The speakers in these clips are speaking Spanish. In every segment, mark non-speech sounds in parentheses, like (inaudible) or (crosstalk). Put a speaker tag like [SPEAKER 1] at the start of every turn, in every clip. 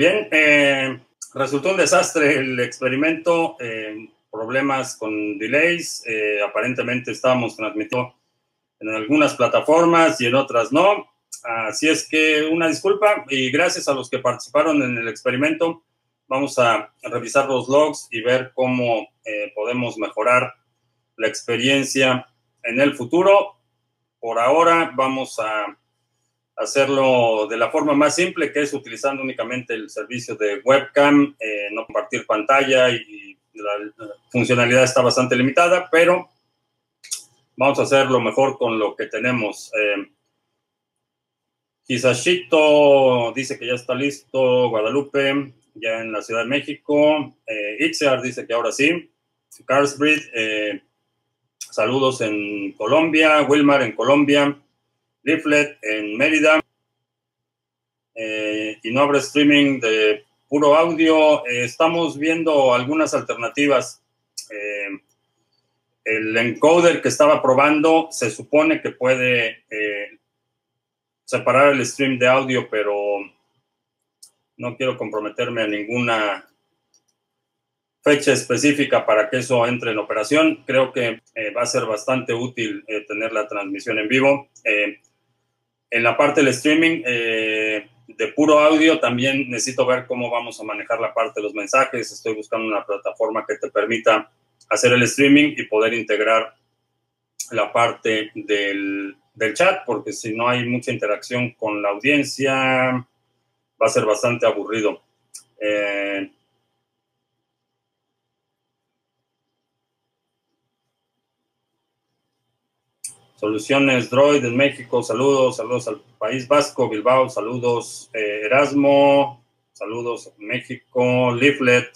[SPEAKER 1] Bien, eh, resultó un desastre el experimento, eh, problemas con delays, eh, aparentemente estábamos transmitiendo en algunas plataformas y en otras no. Así es que una disculpa y gracias a los que participaron en el experimento. Vamos a revisar los logs y ver cómo podemos mejorar la experiencia en el futuro. Por ahora vamos a hacerlo de la forma más simple, que es utilizando únicamente el servicio de webcam, eh, no compartir pantalla y la, funcionalidad está bastante limitada, pero vamos a hacerlo mejor con lo que tenemos. Eh, dice que ya está listo, Guadalupe, ya en la Ciudad de México, eh, Itziar dice que ahora sí, Carlsbrid, eh, saludos en Colombia, Wilmar en Colombia, Leaflet en Mérida. Eh, y no habrá streaming de puro audio. Eh, estamos viendo algunas alternativas. Eh, el encoder que estaba probando se supone que puede separar el stream de audio, pero no quiero comprometerme a ninguna fecha específica para que eso entre en operación. Creo que va a ser bastante útil tener la transmisión en vivo. En la parte del streaming eh, de puro audio también necesito ver cómo vamos a manejar la parte de los mensajes. Estoy buscando una plataforma que te permita hacer el streaming y poder integrar la parte del, chat, porque si no hay mucha interacción con la audiencia, va a ser bastante aburrido. Eh, Soluciones Droid en México, saludos, saludos al País Vasco, Bilbao, saludos eh, Erasmo, saludos México, Leaflet.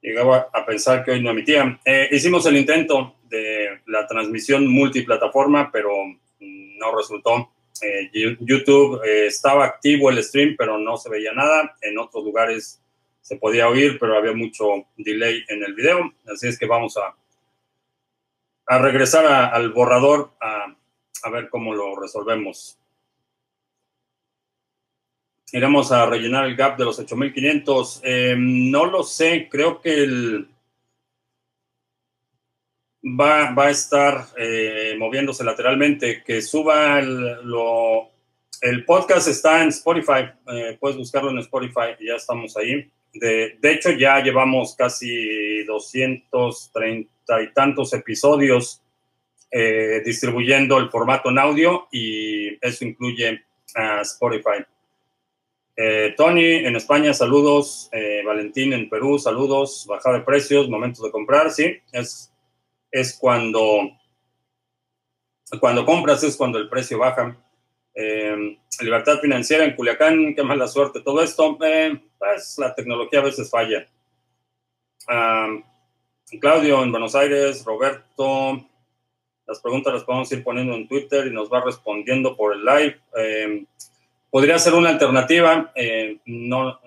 [SPEAKER 1] Llegaba a pensar que hoy no emitían. Eh, hicimos el intento de la transmisión multiplataforma, pero no resultó. Eh, YouTube estaba activo el stream, pero no se veía nada. En otros lugares se podía oír, pero había mucho delay en el video. Así es que vamos a a regresar al borrador a, ver cómo lo resolvemos. Iremos a rellenar el gap de los 8500. Eh, no lo sé, creo que el, va, a estar eh, moviéndose lateralmente. Que suba el, el podcast está en Spotify. Eh, puedes buscarlo en Spotify, ya estamos ahí. De, de hecho, ya llevamos casi 230 y tantos episodios eh, distribuyendo el formato en audio y eso incluye a Spotify. Eh, Tony en España, saludos. Eh, Valentín en Perú, saludos. Bajada de precios, momentos de comprar, sí. Es, es cuando, cuando compras, es cuando el precio baja. libertad financiera en Culiacán, qué mala suerte. Todo esto, pues la tecnología a veces falla. Claudio en Buenos Aires, Roberto. Las preguntas las podemos ir poniendo en Twitter y nos va respondiendo por el live. Eh, podría ser una alternativa. Eh, no,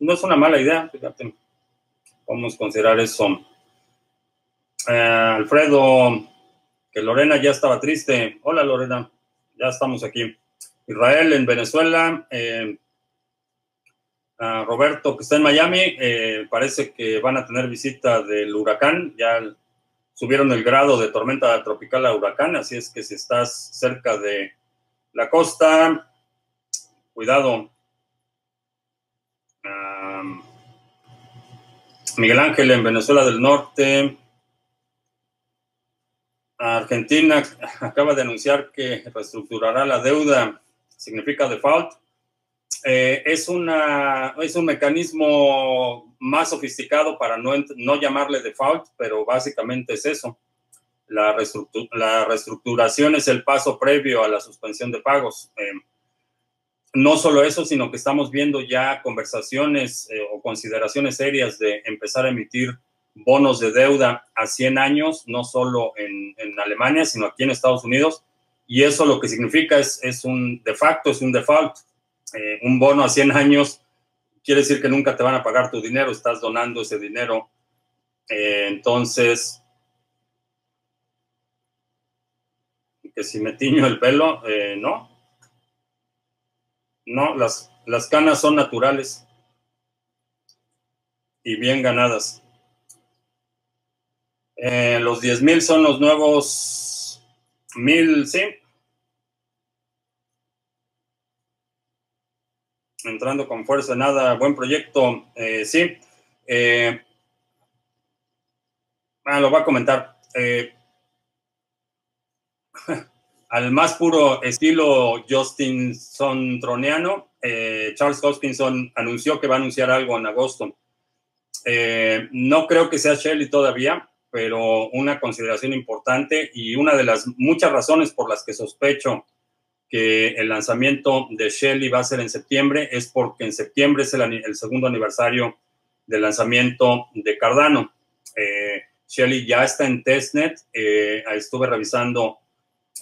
[SPEAKER 1] no es una mala idea, fíjate. Vamos a considerar eso. Eh, Alfredo, que Lorena ya estaba triste. Hola Lorena, ya estamos aquí. Israel en Venezuela. Roberto, que está en Miami, eh, parece que van a tener visita del huracán, ya subieron el grado de tormenta tropical a huracán, así es que si estás cerca de la costa, cuidado. Miguel Ángel en Venezuela del Norte. Argentina (laughs) acaba de anunciar que reestructurará la deuda, significa default. Eh, es, una, es un mecanismo más sofisticado para no, no llamarle default, pero básicamente es eso. La, la, reestructuración es el paso previo a la suspensión de pagos. Eh, no solo eso, sino que estamos viendo ya conversaciones eh, o consideraciones serias de empezar a emitir bonos de deuda a 100 años, no solo en, en Alemania, sino aquí en Estados Unidos. Y eso lo que significa es, es un, de facto, es un default eh, un bono a 100 años quiere decir que nunca te van a pagar tu dinero, estás donando ese dinero. Eh, entonces, que si me tiño el pelo, eh, no. No, las, Las canas son naturales y bien ganadas. Los 10 mil son los nuevos mil, sí. Entrando con fuerza, nada, buen proyecto, eh, sí. Eh, ah, lo voy a comentar. (laughs) al más puro estilo Justin Troniano, Charles Hoskinson anunció que va a anunciar algo en agosto. no creo que sea Shelly todavía, pero una consideración importante y una de las muchas razones por las que sospecho que el lanzamiento de Shelly va a ser en septiembre es porque en septiembre es el, segundo aniversario del lanzamiento de Cardano. Eh, Shelly ya está en testnet. Eh, estuve revisando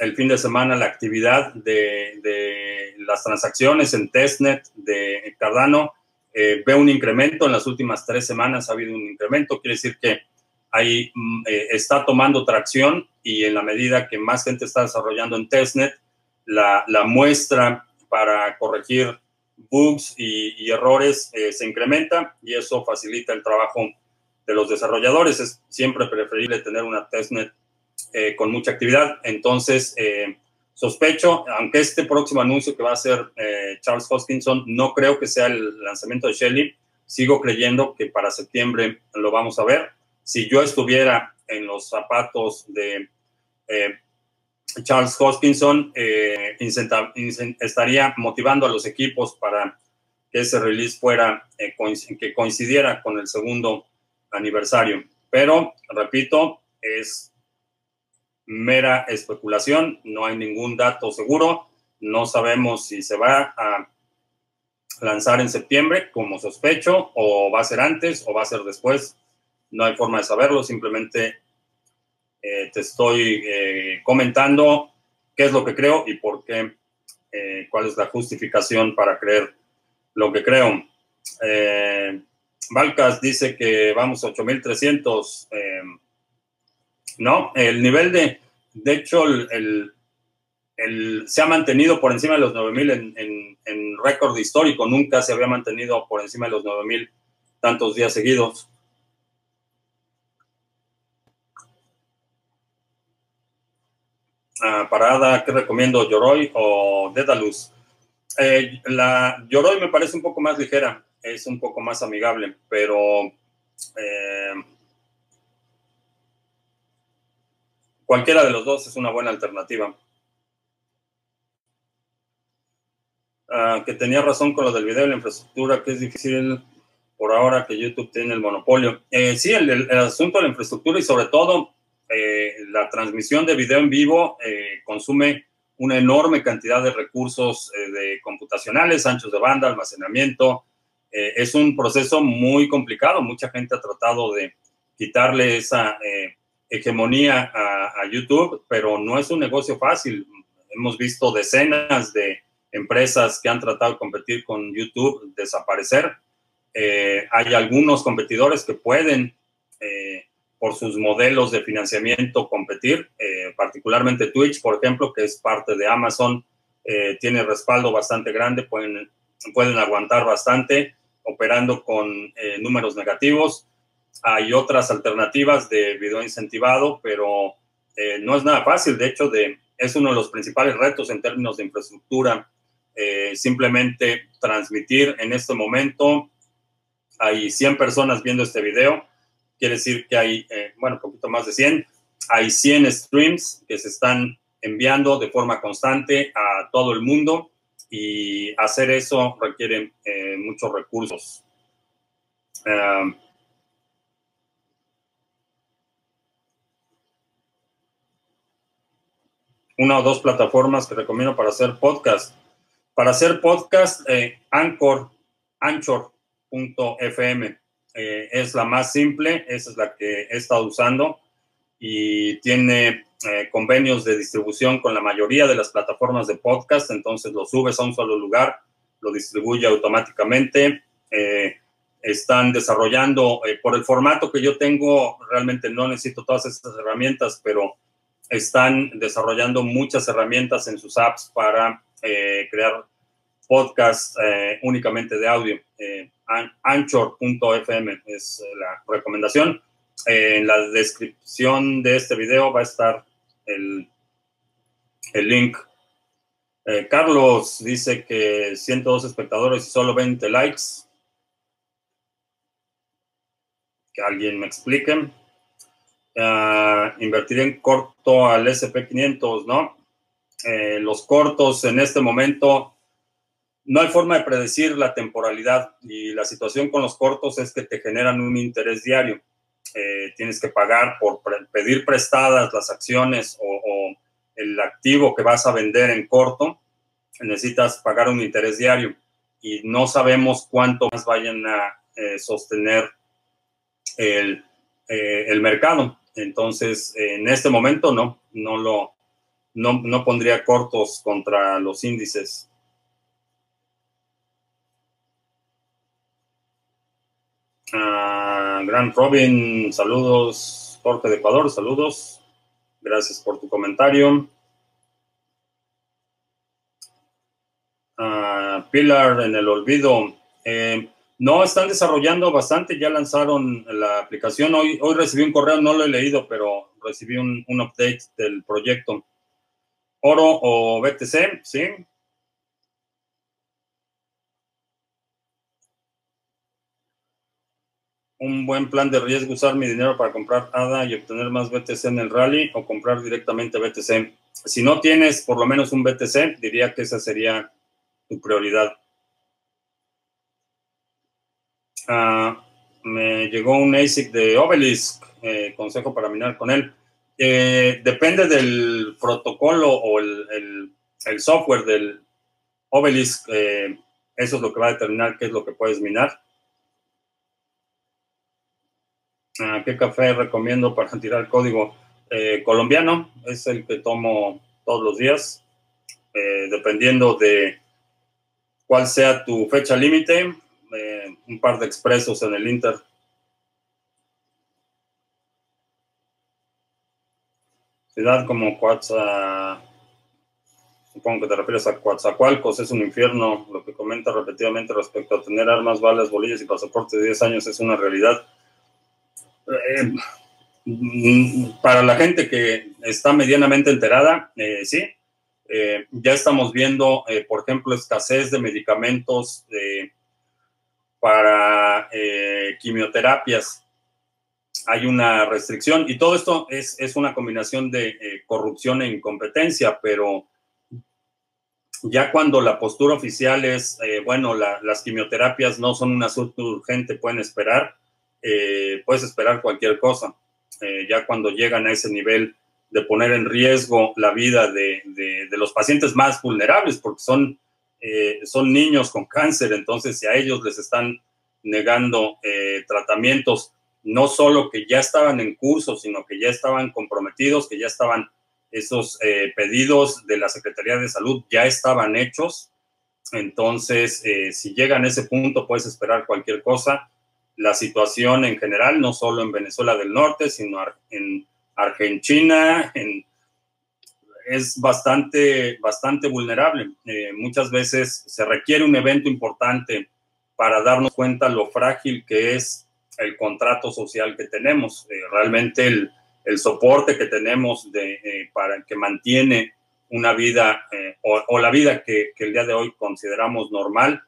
[SPEAKER 1] el fin de semana la actividad de, las transacciones en testnet de Cardano. Eh, veo un incremento en las últimas tres semanas, ha habido un incremento, quiere decir que ahí mm, eh, está tomando tracción y en la medida que más gente está desarrollando en testnet, la, muestra para corregir bugs y, errores eh, se incrementa y eso facilita el trabajo de los desarrolladores. Es siempre preferible tener una testnet eh, con mucha actividad. Entonces, sospecho, aunque este próximo anuncio que va a hacer Charles Hoskinson, no creo que sea el lanzamiento de Shelly, sigo creyendo que para septiembre lo vamos a ver si yo estuviera en los zapatos de eh, Charles Hoskinson, eh, estaría motivando a los equipos para que ese release fuera, eh, que coincidiera con el segundo aniversario. Pero, repito, es mera especulación, no hay ningún dato seguro, no sabemos si se va a lanzar en septiembre, como sospecho, o va a ser antes o va a ser después no hay forma de saberlo, simplemente eh, te estoy eh, comentando qué es lo que creo y por qué, eh, cuál es la justificación para creer lo que creo. Valcas dice que vamos a 8300. no, el nivel de, de hecho, el, se ha mantenido por encima de los 9000 en, en, en récord histórico, nunca se había mantenido por encima de los 9000 tantos días seguidos. Parada, ¿qué recomiendo? ¿Yoroi o Dedalus? Eh, la Yoroi me parece un poco más ligera, es un poco más amigable, pero eh, cualquiera de los dos es una buena alternativa. Ah, que tenía razón con lo del video y la infraestructura, que es difícil por ahora que YouTube tiene el monopolio. Eh, sí, el, asunto de la infraestructura y sobre todo eh, la transmisión de video en vivo eh, consume una enorme cantidad de recursos eh, computacionales, anchos de banda, almacenamiento. es un proceso muy complicado. Mucha gente ha tratado de quitarle esa hegemonía a, YouTube, pero no es un negocio fácil. Hemos visto decenas de empresas que han tratado de competir con YouTube desaparecer. hay algunos competidores que pueden por sus modelos de financiamiento competir, eh, particularmente Twitch, por ejemplo, que es parte de Amazon, eh, tiene respaldo bastante grande, pueden, pueden aguantar bastante operando con eh, números negativos. Hay otras alternativas de video incentivado, pero no es nada fácil. De hecho, de, es uno de los principales retos en términos de infraestructura. simplemente transmitir en este momento, hay 100 personas viendo este video, quiere decir que hay, eh, bueno, un poquito más de 100, hay 100 streams que se están enviando de forma constante a todo el mundo y hacer eso requiere eh, muchos recursos. Una o dos plataformas que recomiendo para hacer podcast. Para hacer podcast, eh, Anchor, Anchor.fm. Eh, es la más simple, esa es la que he estado usando y tiene eh, convenios de distribución con la mayoría de las plataformas de podcast, entonces lo subes a un solo lugar, lo distribuye automáticamente. Eh, están desarrollando, por el formato que yo tengo, realmente no necesito todas estas herramientas, pero están desarrollando muchas herramientas en sus apps para crear podcast únicamente de audio. Anchor.fm es la recomendación. en la descripción de este video va a estar el, el link. Carlos dice que 102 espectadores y solo 20 likes. Que alguien me explique. Uh, invertir en corto al SP500, ¿no? Eh, los cortos en este momento, no hay forma de predecir la temporalidad y la situación con los cortos es que te generan un interés diario. Eh, tienes que pagar por pedir prestadas las acciones o, el activo que vas a vender en corto, necesitas pagar un interés diario y no sabemos cuánto más vayan a eh, sostener el, el mercado. Entonces, en este momento no, no lo, no, pondría cortos contra los índices. Uh, Gran Robin, saludos. Jorge de Ecuador, saludos. Gracias por tu comentario. Pilar en el olvido. Eh, no, están desarrollando bastante, ya lanzaron la aplicación. Hoy, hoy recibí un correo, no lo he leído, pero recibí un, update del proyecto. Oro o BTC, ¿sí? Un buen plan de riesgo, usar mi dinero para comprar ADA y obtener más BTC en el rally o comprar directamente BTC. Si no tienes por lo menos un BTC, diría que esa sería tu prioridad. Ah, me llegó un ASIC de Obelisk, eh, consejo para minar con él. Eh, depende del protocolo o el, software del Obelisk, eh, eso es lo que va a determinar qué es lo que puedes minar. Ah, ¿Qué café recomiendo para tirar código? colombiano, es el que tomo todos los días, dependiendo de cuál sea tu fecha límite eh, un par de expresos en el Inter. Ciudad como Coatza, supongo que te refieres a Coatzacoalcos, es un infierno. Lo que comenta repetidamente respecto a tener armas, balas, bolillas y pasaporte de 10 años es una realidad. Eh, para la gente que está medianamente enterada, eh, sí. ya estamos viendo, por ejemplo, escasez de medicamentos para eh, quimioterapias hay una restricción y todo esto es, una combinación de eh, corrupción e incompetencia, pero ya cuando la postura oficial es, eh, bueno, las quimioterapias no son un asunto urgente, pueden esperar, puedes esperar cualquier cosa. ya cuando llegan a ese nivel de poner en riesgo la vida de, los pacientes más vulnerables, porque son eh, son niños con cáncer, entonces si a ellos les están negando eh, tratamientos, no solo que ya estaban en curso, sino que ya estaban comprometidos, que ya estaban esos eh, pedidos de la Secretaría de Salud, ya estaban hechos. Entonces, si llegan a ese punto, puedes esperar cualquier cosa. La situación en general, no solo en Venezuela del Norte, sino en Argentina, en es bastante, bastante vulnerable. Eh, muchas veces se requiere un evento importante para darnos cuenta lo frágil que es el contrato social que tenemos. Eh, realmente el, soporte que tenemos de, eh, para que mantiene una vida o, la vida que, el día de hoy consideramos normal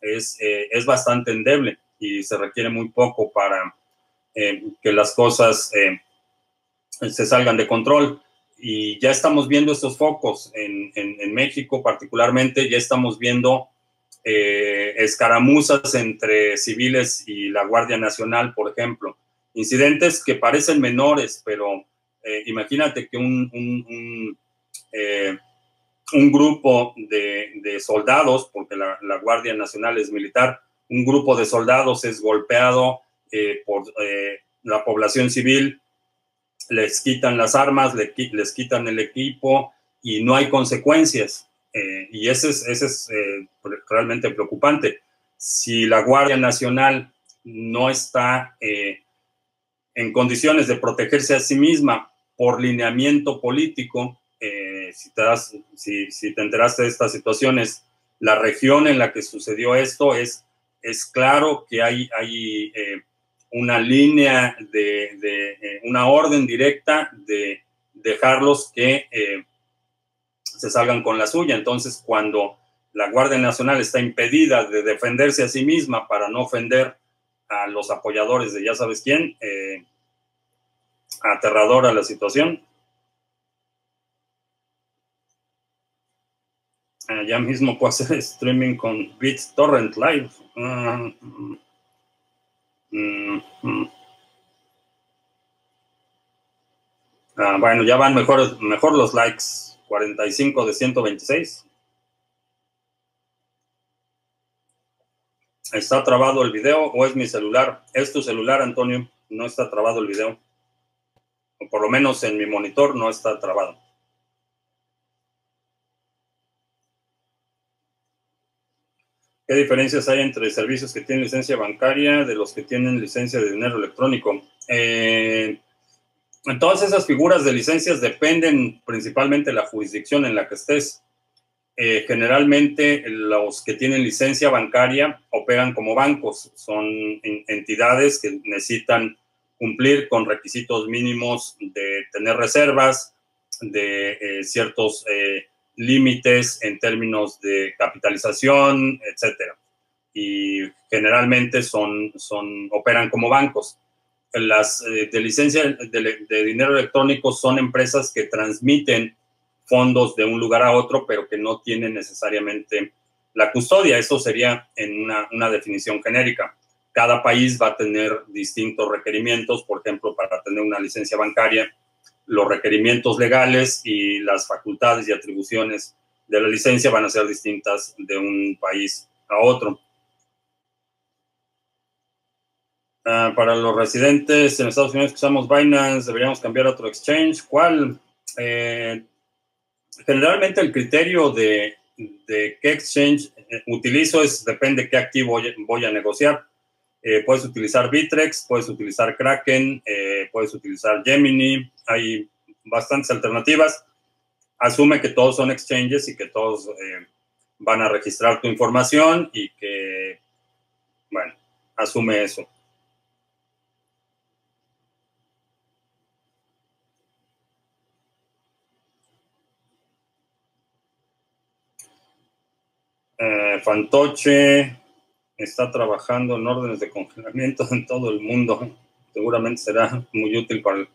[SPEAKER 1] es, es bastante endeble y se requiere muy poco para que las cosas se salgan de control y ya estamos viendo estos focos en, en, México particularmente, ya estamos viendo eh, escaramuzas entre civiles y la Guardia Nacional, por ejemplo. Incidentes que parecen menores, pero eh, imagínate que un, un, eh, grupo de, soldados, porque la, Guardia Nacional es militar, un grupo de soldados es golpeado por la población civil les quitan las armas, les quitan el equipo y no hay consecuencias. Eh, y ese es, ese es eh, realmente preocupante. Si la Guardia Nacional no está eh, en condiciones de protegerse a sí misma por lineamiento político, si, te si, te enteraste de estas situaciones la región en la que sucedió esto, es, es claro que hay, hay eh, una línea de, de una orden directa de dejarlos que se salgan con la suya. Entonces, cuando la Guardia Nacional está impedida de defenderse a sí misma para no ofender a los apoyadores de ya sabes quién, eh, aterradora la situación. Ya mismo puedo hacer streaming con BitTorrent Live. Mm, mm, mm. Ah, bueno, ya van mejor, mejor los likes. 45 de 126. ¿Está trabado el video o es mi celular? Es tu celular, Antonio. No está trabado el video. O por lo menos en mi monitor no está trabado. ¿Qué diferencias hay entre servicios que tienen licencia bancaria de los que tienen licencia de dinero electrónico? Eh, todas esas figuras de licencias dependen principalmente de la jurisdicción en la que estés. Eh, generalmente los que tienen licencia bancaria operan como bancos, son entidades que necesitan cumplir con requisitos mínimos de tener reservas, de eh, ciertos eh, límites en términos de capitalización, etcétera. Y generalmente son, son, operan como bancos las eh, de licencia de, dinero electrónico son empresas que transmiten fondos de un lugar a otro, pero que no tienen necesariamente la custodia. Eso sería en una, una, definición genérica. Cada país va a tener distintos requerimientos, por ejemplo, para tener una licencia bancaria, los requerimientos legales y las facultades y atribuciones de la licencia van a ser distintas de un país a otro. Ah, para los residentes en Estados Unidos que usamos Binance, deberíamos cambiar a otro exchange. ¿Cuál? Eh, generalmente el criterio de, qué exchange utilizo es depende qué activo voy, a negociar. Eh, puedes utilizar Bitrex, puedes utilizar Kraken, puedes utilizar Gemini. Hay bastantes alternativas. Asume que todos son exchanges y que todos van a registrar tu información y que, bueno, asume eso. Eh, Fantoche está trabajando en órdenes de congelamiento en todo el mundo. Seguramente será muy útil para el...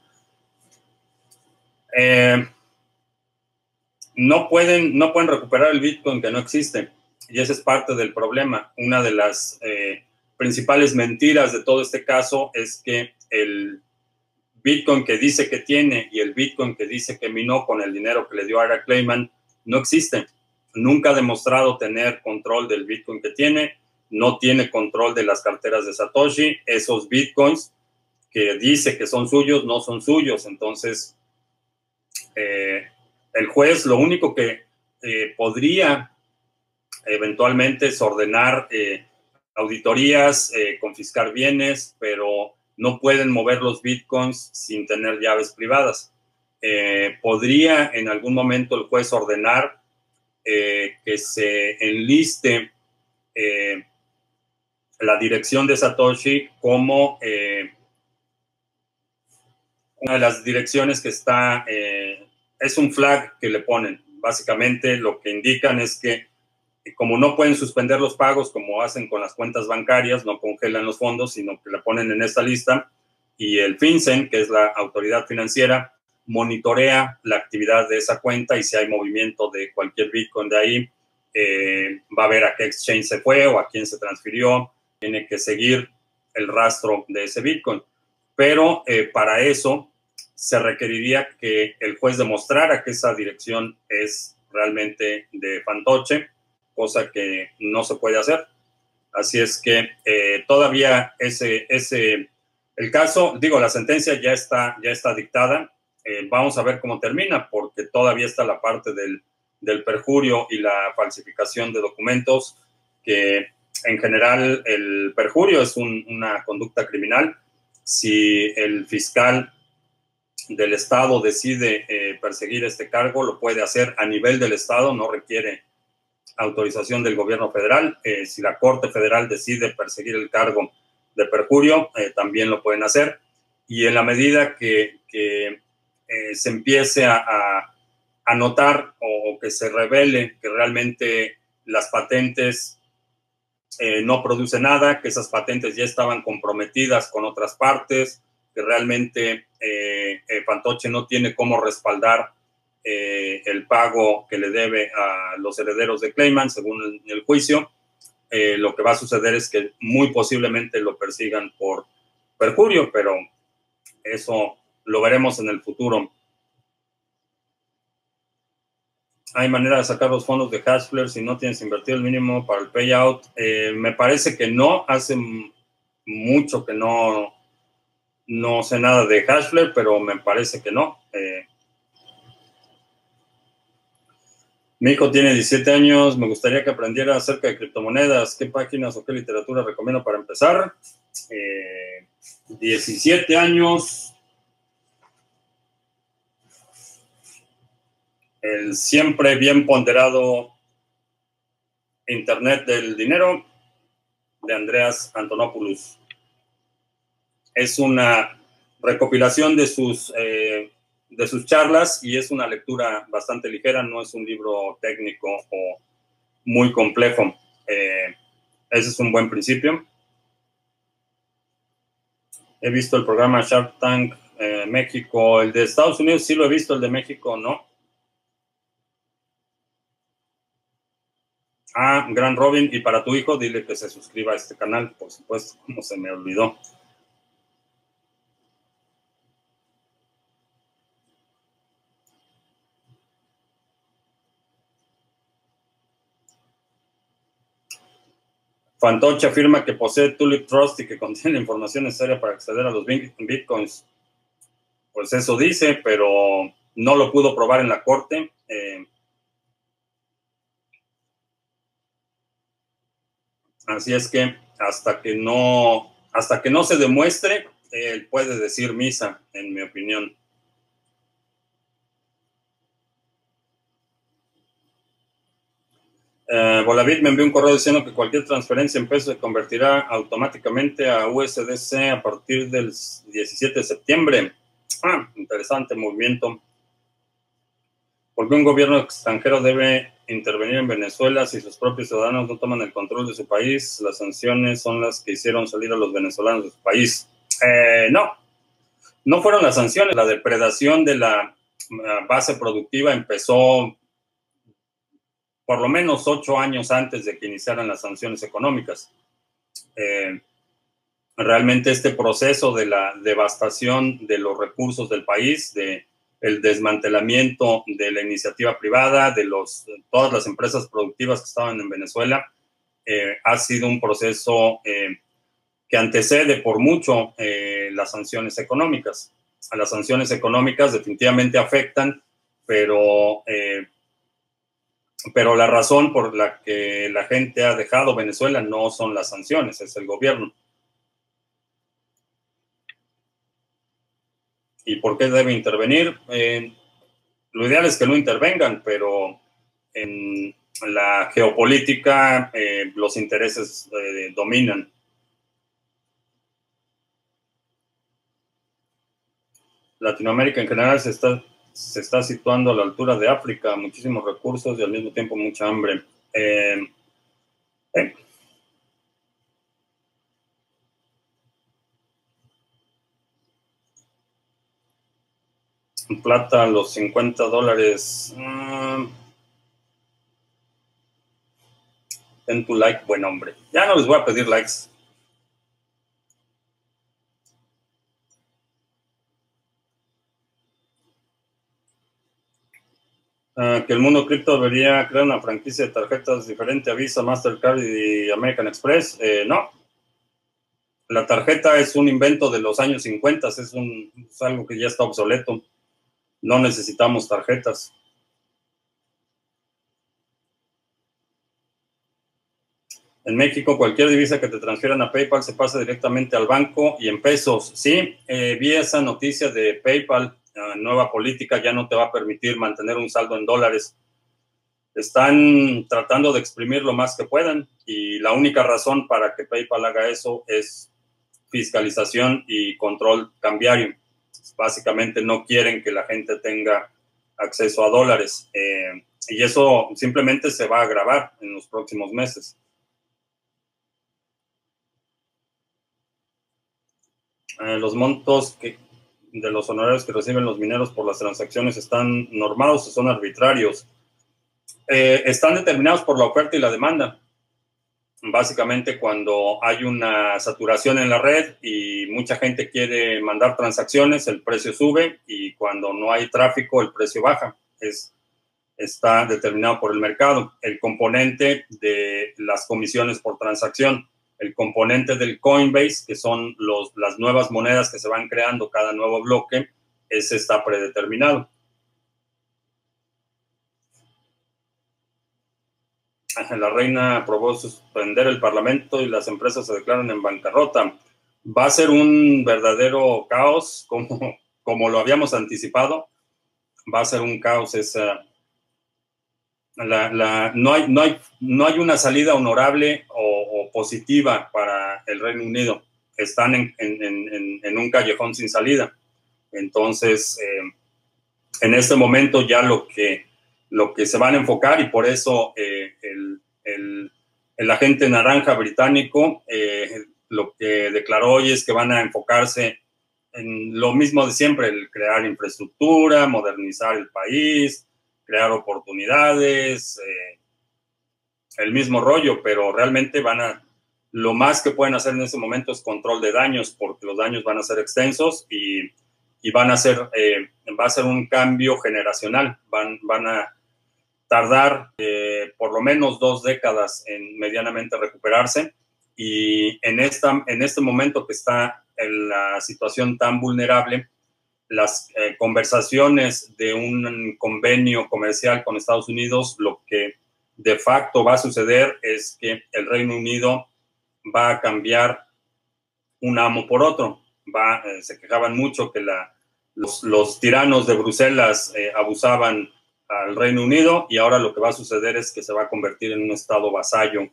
[SPEAKER 1] Eh, no, pueden, no pueden recuperar el Bitcoin que no existe. Y ese es parte del problema. Una de las eh, principales mentiras de todo este caso es que el Bitcoin que dice que tiene y el Bitcoin que dice que minó con el dinero que le dio Ara Clayman no existen nunca ha demostrado tener control del Bitcoin que tiene, no tiene control de las carteras de Satoshi, esos Bitcoins que dice que son suyos no son suyos, entonces eh, el juez lo único que eh, podría eventualmente es ordenar eh, auditorías, confiscar bienes, pero no pueden mover los bitcoins sin tener llaves privadas. podría en algún momento el juez ordenar que se enliste la dirección de Satoshi como eh, una de las direcciones que está, es un flag que le ponen. Básicamente lo que indican es que como no pueden suspender los pagos como hacen con las cuentas bancarias, no congelan los fondos, sino que la ponen en esta lista, y el FinCEN, que es la autoridad financiera, monitorea la actividad de esa cuenta y si hay movimiento de cualquier Bitcoin de ahí, eh, va a ver a qué exchange se fue o a quién se transfirió. Tiene que seguir el rastro de ese Bitcoin. Pero eh, para eso se requeriría que el juez demostrara que esa dirección es realmente de fantoche, cosa que no se puede hacer. Así es que eh, todavía ese, ese, el caso, digo, la sentencia ya está, ya está dictada, eh, vamos a ver cómo termina, porque todavía está la parte del, perjurio y la falsificación de documentos, que en general el perjurio es una conducta criminal. Si el fiscal del Estado decide eh, perseguir este cargo, lo puede hacer a nivel del Estado, no requiere autorización del gobierno federal. Eh, si la Corte Federal decide perseguir el cargo de perjurio, eh, también lo pueden hacer. Y en la medida que, se empiece a, a, notar o que se revele que realmente las patentes no producen nada, que esas patentes ya estaban comprometidas con otras partes, que realmente Fantoche no tiene cómo respaldar eh, el pago que le debe a los herederos de Clayman, según el, juicio, eh, lo que va a suceder es que muy posiblemente lo persigan por perjurio, pero eso lo veremos en el futuro. ¿Hay manera de sacar los fondos de Hashflare si no tienes invertido el mínimo para el payout? Eh, me parece que no, hace mucho que no, no sé nada de Hashflare, pero me parece que no. Mi hijo tiene 17 años, me gustaría que aprendiera acerca de criptomonedas. ¿Qué páginas o qué literatura recomiendo para empezar? 17 eh, años. El siempre bien ponderado Internet del Dinero de Andreas Antonopoulos. Es una recopilación de sus eh, de sus charlas y es una lectura bastante ligera, no es un libro técnico o muy complejo. Eh, ese es un buen principio. He visto el programa Shark Tank eh, México, el de Estados Unidos sí lo he visto, el de México no. Ah, Gran Robin, y para tu hijo, dile que se suscriba a este canal, por supuesto, (laughs) como se me olvidó. Fantoche afirma que posee Tulip Trust y que (laughs) contiene la información necesaria para acceder a los bitcoins. Pues eso dice, pero no lo pudo probar en la corte. Eh, así es que hasta que no, hasta que no se demuestre, él puede decir misa, en mi opinión. Eh, Volavit me envió un correo diciendo que cualquier transferencia en pesos se convertirá automáticamente a USDC a partir del 17 de septiembre. Ah, interesante movimiento. ¿Por qué un gobierno extranjero debe intervenir en Venezuela si sus propios ciudadanos no toman el control de su país? Las sanciones son las que hicieron salir a los venezolanos de su país. Eh, no, no fueron las sanciones. La depredación de la base productiva empezó por lo menos ocho años antes de que iniciaran las sanciones económicas. Eh, realmente este proceso de la devastación de los recursos del país, de el desmantelamiento de la iniciativa privada, de los, todas las empresas productivas que estaban en Venezuela, eh, ha sido un proceso eh, que antecede por mucho las sanciones económicas. Las sanciones económicas definitivamente afectan, pero pero la razón por la que la gente ha dejado Venezuela no son las sanciones, es el gobierno. ¿Y por qué debe intervenir? Eh, lo ideal es que no intervengan, pero en la geopolítica eh, los intereses eh, dominan. Latinoamérica en general se está se está situando a la altura de África, muchísimos recursos y al mismo tiempo mucha hambre. Plata, los 50 dólares. Mm. ten tu like, buen hombre. Ya no les voy a pedir likes. Ah, que el mundo cripto debería crear una franquicia de tarjetas diferente a Visa, Mastercard y American Express. Eh, no. La tarjeta es un invento de los años 50, es, un, es algo que ya está obsoleto. No necesitamos tarjetas. En México, cualquier divisa que te transfieran a PayPal se pasa directamente al banco y en pesos. Sí, eh, vi esa noticia de PayPal nueva política ya no te va a permitir mantener un saldo en dólares. están tratando de exprimir lo más que puedan y la única razón para que PayPal haga eso es fiscalización y control cambiario. Básicamente no quieren que la gente tenga acceso a dólares eh, y eso simplemente se va a agravar en los próximos meses. Eh, los montos que, de los honorarios que reciben los mineros por las transacciones están normados o son arbitrarios. Eh, están determinados por la oferta y la demanda. Básicamente cuando hay una saturación en la red y mucha gente quiere mandar transacciones, el precio sube y cuando no hay tráfico, el precio baja. Es, está determinado por el mercado. El componente de las comisiones por transacción el componente del Coinbase, que son las nuevas monedas que se van creando cada nuevo bloque, ese está predeterminado. La reina aprobó suspender el Parlamento y las empresas se declaran en bancarrota. Va a ser un verdadero caos, (laughs) como, como lo habíamos anticipado. Va a ser un caos esa, la, no, hay, no, hay, no hay una salida honorable o, positiva para el Reino Unido. Están en, un callejón sin salida. Entonces, eh, en este momento ya lo que, lo que se van a enfocar y por eso eh, el, el, agente naranja británico eh, lo que declaró hoy es que van a enfocarse en lo mismo de siempre, el crear infraestructura, modernizar el país, crear oportunidades, eh, el mismo rollo, pero realmente van a, lo más que pueden hacer en este momento es control de daños, porque los daños van a ser extensos y, van a ser, eh, va a ser un cambio generacional, van, van a tardar eh, por lo menos dos décadas en medianamente recuperarse y en, esta, en este momento que está en la situación tan vulnerable, las eh, conversaciones de un convenio comercial con Estados Unidos, lo que de facto va a suceder es que el Reino Unido va a cambiar un amo por otro. Va, eh, se quejaban mucho que la, los, tiranos de Bruselas eh, abusaban al Reino Unido y ahora lo que va a suceder es que se va a convertir en un estado vasallo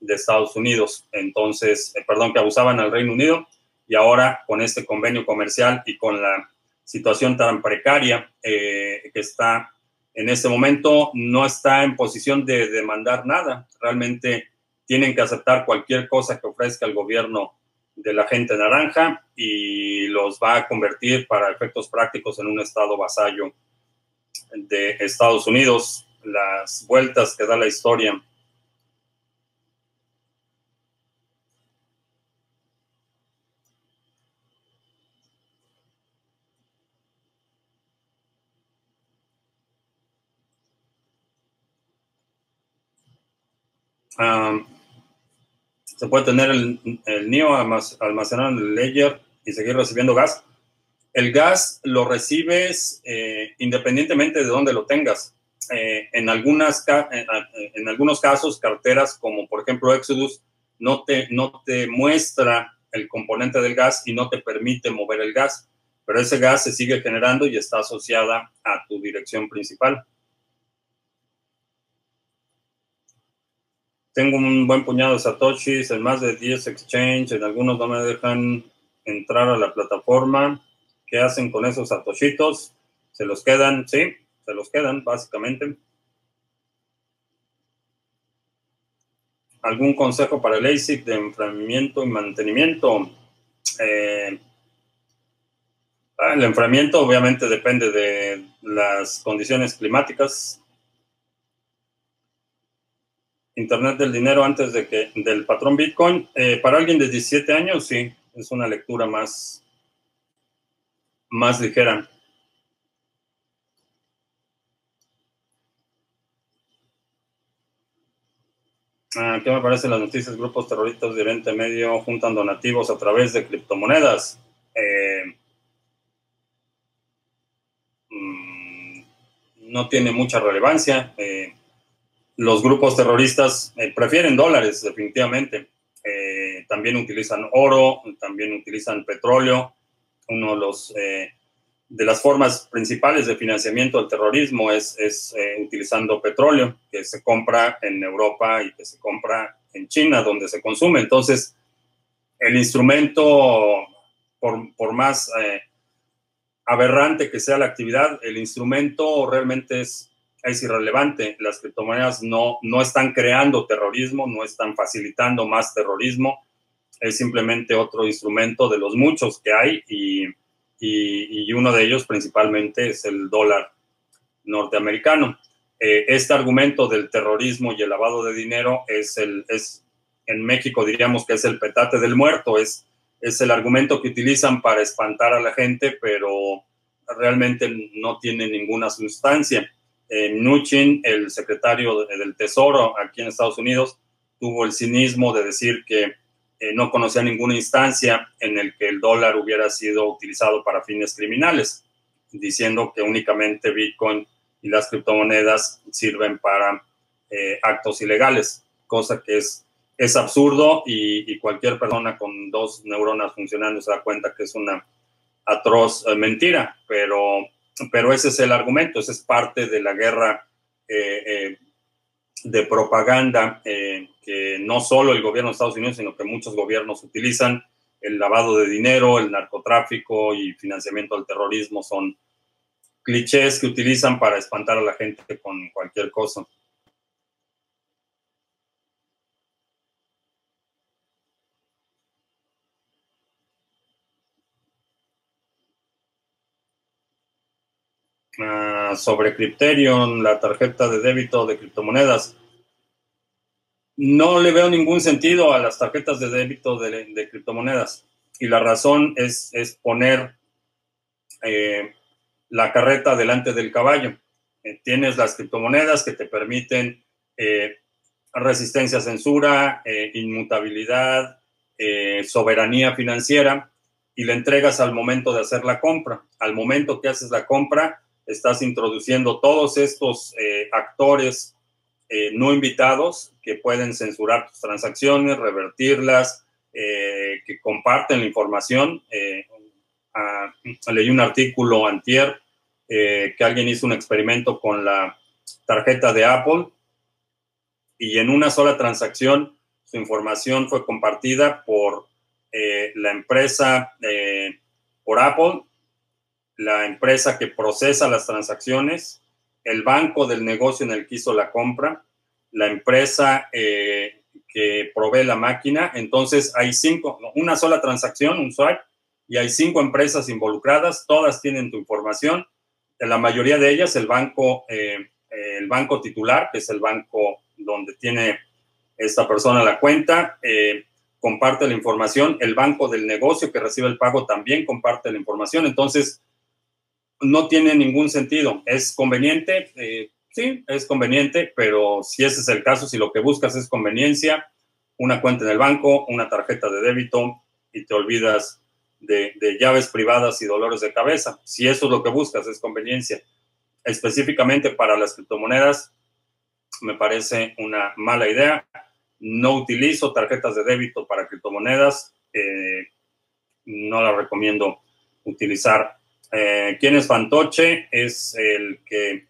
[SPEAKER 1] de Estados Unidos. Entonces, perdón, que abusaban al Reino Unido y ahora con este convenio comercial y con la situación tan precaria eh, que está en este momento, no está en posición de demandar nada. Realmente tienen que aceptar cualquier cosa que ofrezca el gobierno de la gente naranja y los va a convertir para efectos prácticos en un estado vasallo de Estados Unidos. Las vueltas que da la historia se puede tener el, el NIO almacenado en el Ledger y seguir recibiendo gas. El gas lo recibes eh, independientemente de dónde lo tengas. Eh, en, algunas, en, algunos casos, carteras como por ejemplo Exodus no te, no te muestra el componente del gas y no te permite mover el gas, pero ese gas se sigue generando y está asociada a tu dirección principal. Tengo un buen puñado de satoshis en más de 10 exchanges, en algunos no me dejan entrar a la plataforma. ¿Qué hacen con esos satoshitos? ¿Se los quedan? Sí, se los quedan, básicamente. ¿Algún consejo para el ASIC de enfriamiento y mantenimiento? Eh, ah, el enfriamiento obviamente depende de las condiciones climáticas. Internet del dinero antes de que del patrón Bitcoin. Eh, para alguien de 17 años, sí, es una lectura más, más ligera. Ah, ¿Qué me parecen las noticias? Grupos terroristas de Oriente Medio juntan donativos a través de criptomonedas. Eh, mm, no tiene mucha relevancia. Eh, los grupos terroristas eh, prefieren dólares, definitivamente. También utilizan oro, también utilizan petróleo. Uno de los, eh, de las formas principales de financiamiento del terrorismo es, es eh, utilizando petróleo que se compra en Europa y que se compra en China, donde se consume. Entonces, el instrumento, por, por más eh, aberrante que sea la actividad, el instrumento realmente es, es irrelevante. Las criptomonedas no, no están creando terrorismo, no están facilitando más terrorismo. Es simplemente otro instrumento de los muchos que hay y y, uno de ellos principalmente es el dólar norteamericano. Eh, este argumento del terrorismo y el lavado de dinero es el, es, en México diríamos que es el petate del muerto, es, es el argumento que utilizan para espantar a la gente, pero realmente no tiene ninguna sustancia. Eh, Mnuchin, el secretario del Tesoro aquí en Estados Unidos, tuvo el cinismo de decir que eh, no conocía ninguna instancia en el que el dólar hubiera sido utilizado para fines criminales, diciendo que únicamente Bitcoin y las criptomonedas sirven para eh, actos ilegales, cosa que es, es absurdo y, cualquier persona con dos neuronas funcionando se da cuenta que es una atroz eh, mentira, pero, pero ese es el argumento, ese es parte de la guerra de propaganda eh, que no solo el gobierno de Estados Unidos, sino que muchos gobiernos utilizan. El lavado de dinero, el narcotráfico y financiamiento del terrorismo son clichés que utilizan para espantar a la gente con cualquier cosa. Sobre Crypterion, la tarjeta de débito de criptomonedas. No le veo ningún sentido a las tarjetas de débito de, criptomonedas. Y la razón es, es poner eh, la carreta delante del caballo. Eh, tienes las criptomonedas que te permiten eh, resistencia a censura, inmutabilidad, soberanía financiera y le entregas al momento de hacer la compra. Al momento que haces la compra, estás introduciendo todos estos eh, actores eh, no invitados que pueden censurar tus transacciones, revertirlas, eh, que comparten la información. leí un artículo antier que alguien hizo un experimento con la tarjeta de Apple y en una sola transacción su información fue compartida por la empresa, por Apple la empresa que procesa las transacciones, el banco del negocio en el que hizo la compra, la empresa eh, que provee la máquina. Entonces hay cinco, una sola transacción, un swipe, y hay cinco empresas involucradas, todas tienen tu información. La mayoría de ellas, el banco, eh, el banco titular, que es el banco donde tiene esta persona la cuenta, eh, comparte la información. El banco del negocio que recibe el pago también comparte la información. Entonces, no tiene ningún sentido. ¿Es conveniente? Eh, sí, es conveniente, pero si ese es el caso, si lo que buscas es conveniencia, una cuenta en el banco, una tarjeta de débito y te olvidas de, llaves privadas y dolores de cabeza. Si eso es lo que buscas, es conveniencia. Específicamente para las criptomonedas, me parece una mala idea. No utilizo tarjetas de débito para criptomonedas. Eh, no la recomiendo utilizar eh, ¿Quién es Fantoche? Es el que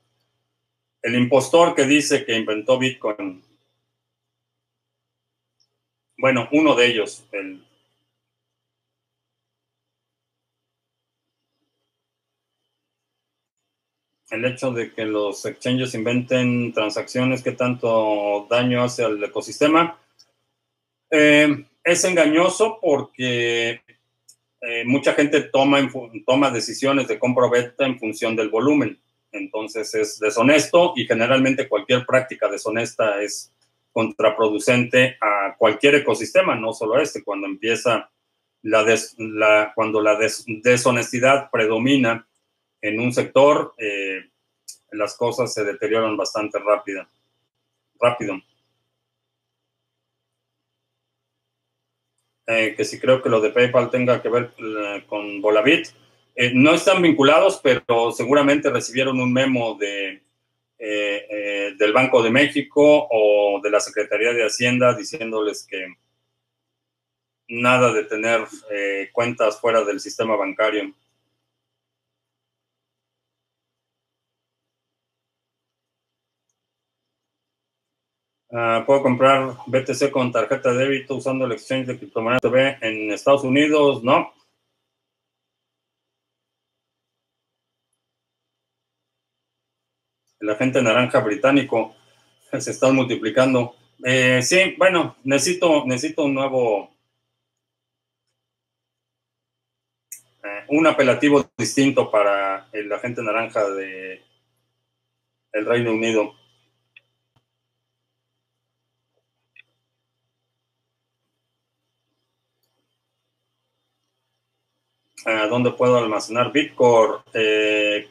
[SPEAKER 1] el impostor que dice que inventó Bitcoin. Bueno, uno de ellos, el, hecho de que los exchanges inventen transacciones que tanto daño hace al ecosistema eh, es engañoso porque eh, mucha gente toma, toma decisiones de compra o en función del volumen. Entonces es deshonesto y generalmente cualquier práctica deshonesta es contraproducente a cualquier ecosistema, no solo este. Cuando empieza la, la cuando la deshonestidad predomina en un sector, eh, las cosas se deterioran bastante rápido. rápido. Eh, que sí creo que lo de PayPal tenga que ver eh, con Volavit. Eh, no están vinculados, pero seguramente recibieron un memo de, del Banco de México o de la Secretaría de Hacienda diciéndoles que nada de tener cuentas fuera del sistema bancario. Ah, ¿Puedo comprar BTC con tarjeta de débito usando el exchange de criptomonedas TV en Estados Unidos? No. El agente naranja británico (laughs) se está multiplicando. Eh, sí, bueno, necesito, necesito un nuevo, eh, un apelativo distinto para el agente naranja de el Reino Unido. ¿Dónde puedo almacenar Bitcoin? Eh,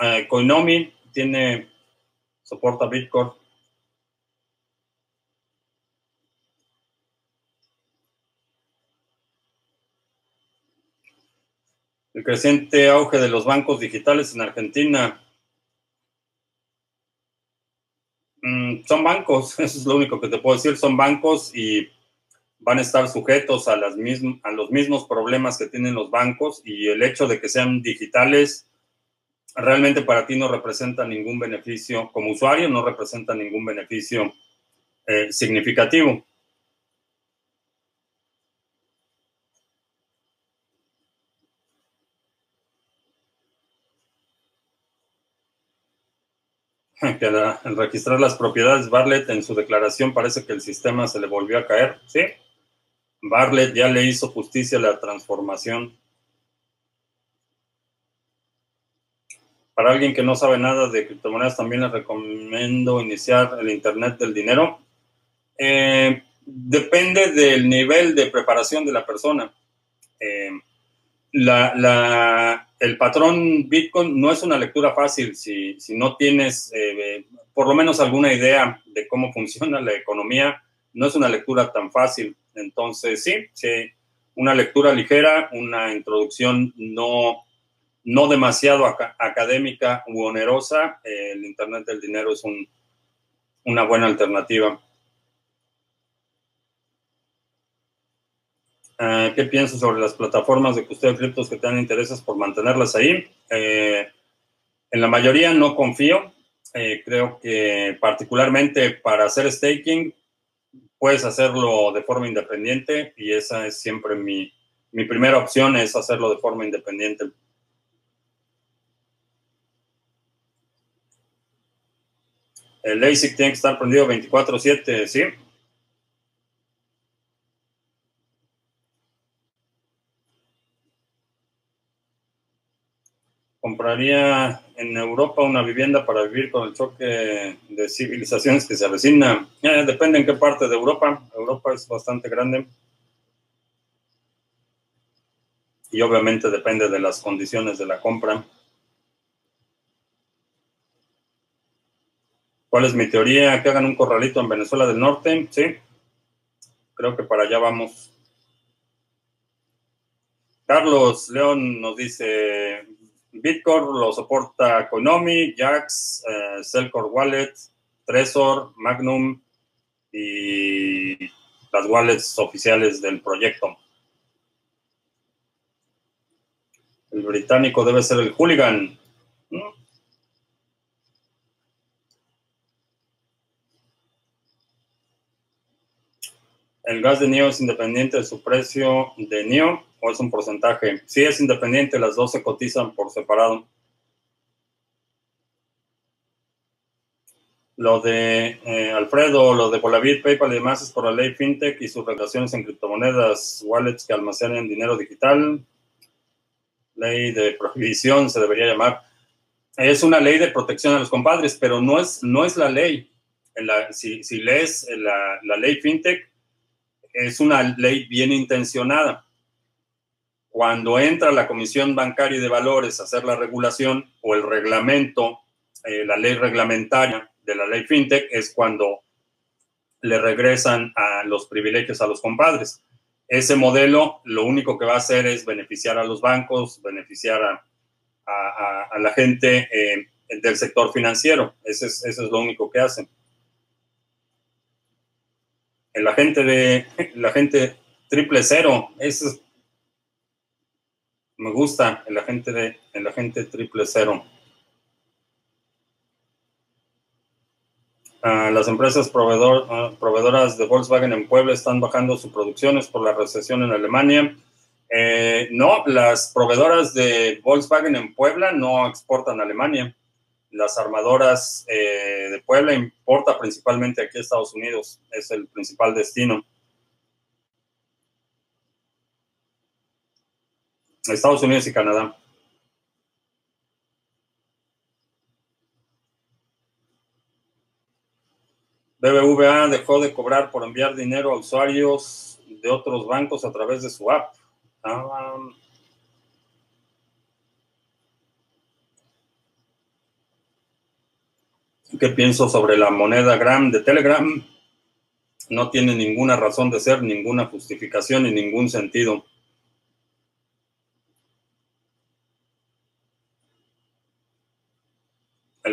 [SPEAKER 1] eh, Coinomi tiene, soporta Bitcoin. El creciente auge de los bancos digitales en Argentina. Mm, son bancos, (laughs) eso es lo único que te puedo decir, son bancos y van a estar sujetos a, los mismos problemas que tienen los bancos y el hecho de que sean digitales realmente para ti no representa ningún beneficio, como usuario no representa ningún beneficio eh, significativo. (laughs) Que al registrar las propiedades Bartlett en su declaración parece que el sistema se le volvió a caer, ¿sí? Bartlett ya le hizo justicia a la transformación. Para alguien que no sabe nada de criptomonedas, también les recomiendo iniciar el Internet del dinero. Eh, depende del nivel de preparación de la persona. Eh, el patrón Bitcoin no es una lectura fácil si, no tienes eh, por lo menos alguna idea de cómo (laughs) funciona la economía. No es una lectura tan fácil. Entonces, sí, sí, una lectura ligera, una introducción no, no demasiado académica u onerosa, el Internet del Dinero es un, una buena alternativa. Ah, ¿Qué piensas sobre las plataformas de custodia de criptos que te dan intereses por mantenerlas ahí? Eh, en la mayoría no confío. Eh, creo que particularmente para hacer staking puedes hacerlo de forma independiente y esa es siempre mi, mi primera opción, es hacerlo de forma independiente. El ASIC tiene que estar prendido 24/7, ¿sí? Compraría en Europa una vivienda para vivir con el choque de civilizaciones que se avecina. Eh, depende en qué parte de Europa. Europa es bastante grande. Y obviamente depende de las condiciones de la compra. ¿Cuál es mi teoría? Que hagan un corralito en Venezuela del Norte. Sí. Creo que para allá vamos. Carlos León nos dice, Bitcoin lo soporta Konami, Jax, eh, Cellcore Wallet, Trezor, Magnum y las wallets oficiales del proyecto. El británico debe ser el hooligan. ¿El gas de NIO es independiente de su precio de NIO? O es un porcentaje. Si es independiente, las dos se cotizan por separado. Lo de eh, Alfredo, lo de Polavit, PayPal y demás es por la ley FinTech y sus relaciones en criptomonedas, wallets que almacenan dinero digital. Ley de prohibición se debería llamar. Es una ley de protección a los compadres, pero no es, no es la ley. si, lees la, la ley FinTech, es una ley bien intencionada cuando entra la Comisión Bancaria de Valores a hacer la regulación o el reglamento, eh, la ley reglamentaria de la ley FinTech, es cuando le regresan a los privilegios a los compadres. Ese modelo lo único que va a hacer es beneficiar a los bancos, beneficiar a, la gente eh, del sector financiero. Ese es, eso es lo único que hacen. El agente de la gente triple cero, es me gusta el agente de el agente triple cero. Ah, las empresas proveedor, ah, proveedoras de Volkswagen en Puebla están bajando sus producciones por la recesión en Alemania. Eh, no, las proveedoras de Volkswagen en Puebla no exportan a Alemania. Las armadoras eh, de Puebla importa principalmente aquí a Estados Unidos. Es el principal destino. Estados Unidos y Canadá. BBVA dejó de cobrar por enviar dinero a usuarios de otros bancos a través de su app. Ah, ¿Qué pienso sobre la moneda Gram de Telegram? No tiene ninguna razón de ser, ninguna justificación y ningún sentido.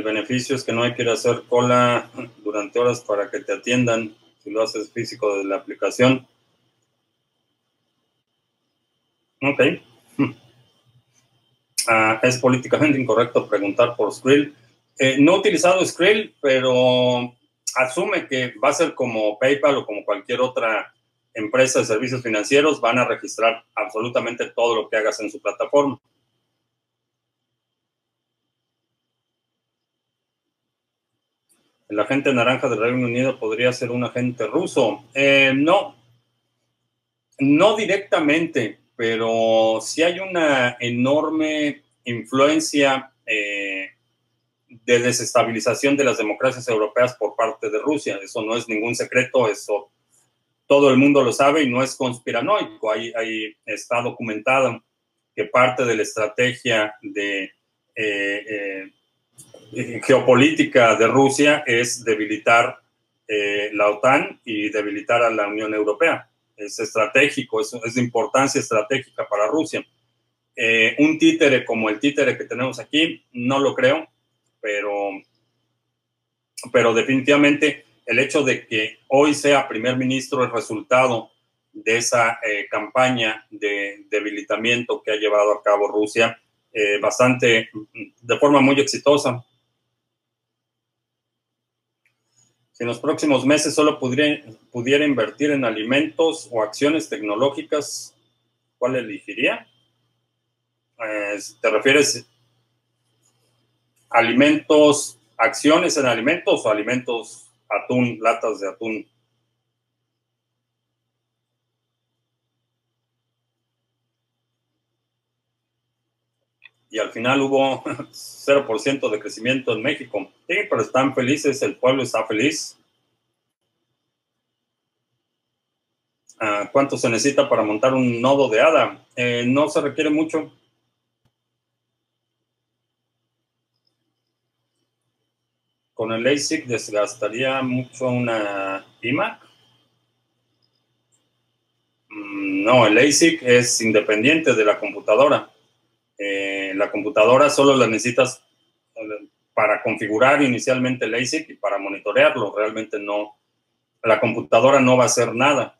[SPEAKER 1] Beneficio es que no hay que ir a hacer cola durante horas para que te atiendan si lo haces físico de la aplicación. Ok. (laughs) Ah, es políticamente incorrecto preguntar por Skrill. Eh, no he utilizado Skrill, pero asume que va a ser como PayPal o como cualquier otra empresa de servicios financieros, van a registrar absolutamente todo lo que hagas en su plataforma. El agente naranja del Reino Unido podría ser un agente ruso. Eh, no, no directamente, pero sí hay una enorme influencia eh, de desestabilización de las democracias europeas por parte de Rusia. Eso no es ningún secreto, eso todo el mundo lo sabe y no es conspiranoico. Ahí, está documentado que parte de la estrategia de eh, geopolítica de Rusia es debilitar eh, la OTAN y debilitar a la Unión Europea. Es estratégico, es, es de importancia estratégica para Rusia. Eh, un títere como el títere que tenemos aquí, no lo creo, pero, pero definitivamente el hecho de que hoy sea primer ministro es resultado de esa campaña de debilitamiento que ha llevado a cabo Rusia bastante, de forma muy exitosa. Si en los próximos meses solo pudiera, invertir en alimentos o acciones tecnológicas, ¿cuál elegiría? ¿Te refieres alimentos, acciones en alimentos o alimentos, atún, latas de atún? Al final hubo (laughs) 0% de crecimiento en México. Sí, pero están felices, el pueblo está feliz. Ah, ¿Cuánto se necesita para montar un nodo de ADA? Eh, no se requiere mucho. Con el ASIC desgastaría mucho una iMac. Mm, no, el ASIC es independiente de la computadora. Eh, la computadora solo la necesitas eh, para configurar inicialmente el ASIC y para monitorearlo. Realmente no, la computadora no va a hacer nada.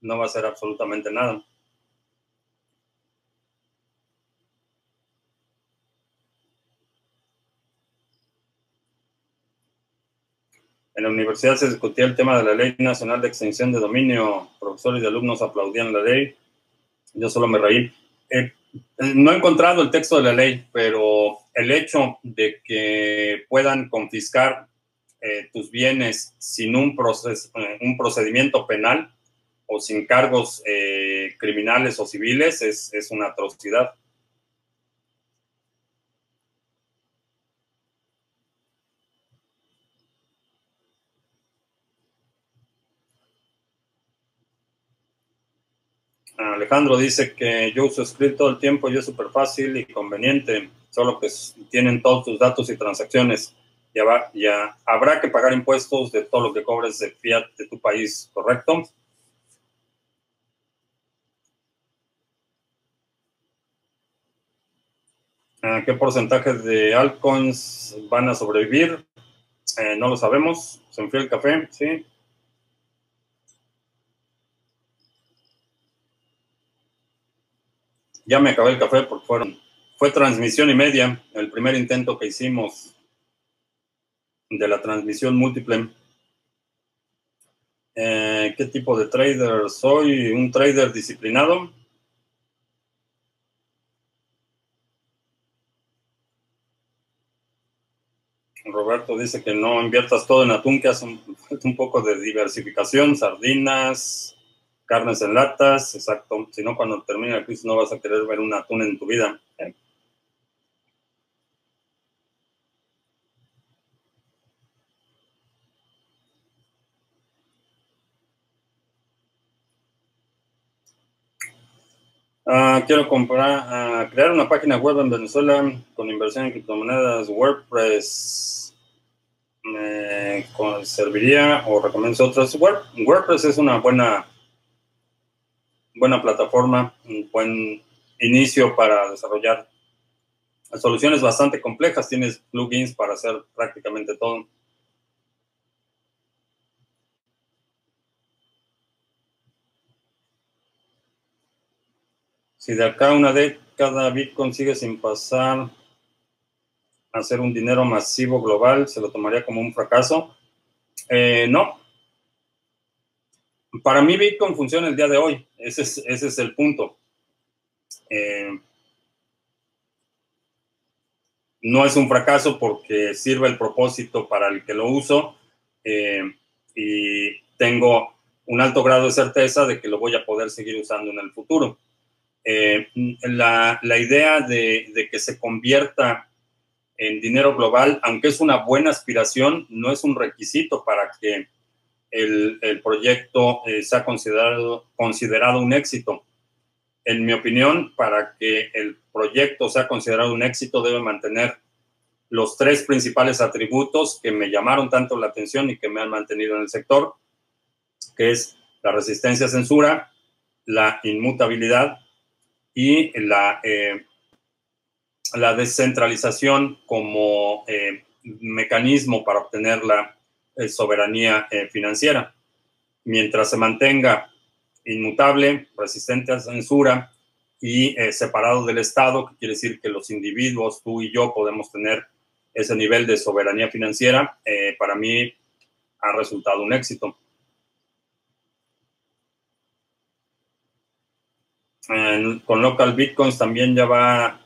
[SPEAKER 1] No va a hacer absolutamente nada. En la universidad se discutía el tema de la Ley Nacional de Extensión de Dominio. Profesores y alumnos aplaudían la ley. Yo solo me reí. Eh, no he encontrado el texto de la ley, pero el hecho de que puedan confiscar eh, tus bienes sin un, proceso, eh, un procedimiento penal o sin cargos eh, criminales o civiles es, es una atrocidad. Alejandro dice que yo uso script todo el tiempo y es súper fácil y conveniente, solo que tienen todos tus datos y transacciones. Ya, va, ya habrá que pagar impuestos de todo lo que cobres de fiat de tu país, ¿correcto? ¿Qué porcentaje de altcoins van a sobrevivir? Eh, no lo sabemos. Se enfrió el café, sí. Ya me acabé el café porque fueron, fue transmisión y media el primer intento que hicimos. de la transmisión múltiple. Eh, ¿Qué tipo de trader soy? ¿Un trader disciplinado? Roberto dice que no inviertas todo en atún, que hace un, (laughs) un poco de diversificación, sardinas, carnes en latas, exacto. Si no, cuando termine la crisis no vas a querer ver un atún en tu vida. Ah, quiero comprar, ah, crear una página web en Venezuela con inversión en criptomonedas, WordPress. ¿Me serviría o recomiendo otras? WordPress es una buena, buena plataforma, un buen inicio para desarrollar soluciones bastante complejas. Tienes plugins para hacer prácticamente todo. Si de acá una década Bitcoin sigue sin pasar a ser un dinero masivo global, ¿se lo tomaría como un fracaso? Eh, no. Para mí Bitcoin funciona el día de hoy. Ese es, el punto. Eh, no es un fracaso porque sirve el propósito para el que lo uso eh, y tengo un alto grado de certeza de que lo voy a poder seguir usando en el futuro. Eh, la, idea de, que se convierta en dinero global, aunque es una buena aspiración, no es un requisito para que el, proyecto eh, sea considerado, considerado un éxito. En mi opinión, para que el proyecto sea considerado un éxito, debe mantener los tres principales atributos que me llamaron tanto la atención y que me han mantenido en el sector, que es la resistencia a censura, la inmutabilidad y la, eh, la descentralización como eh, mecanismo para obtener la soberanía financiera. Mientras se mantenga inmutable, resistente a censura y separado del Estado, que quiere decir que los individuos, tú y yo, podemos tener ese nivel de soberanía financiera, para mí ha resultado un éxito. con local bitcoins también ya va a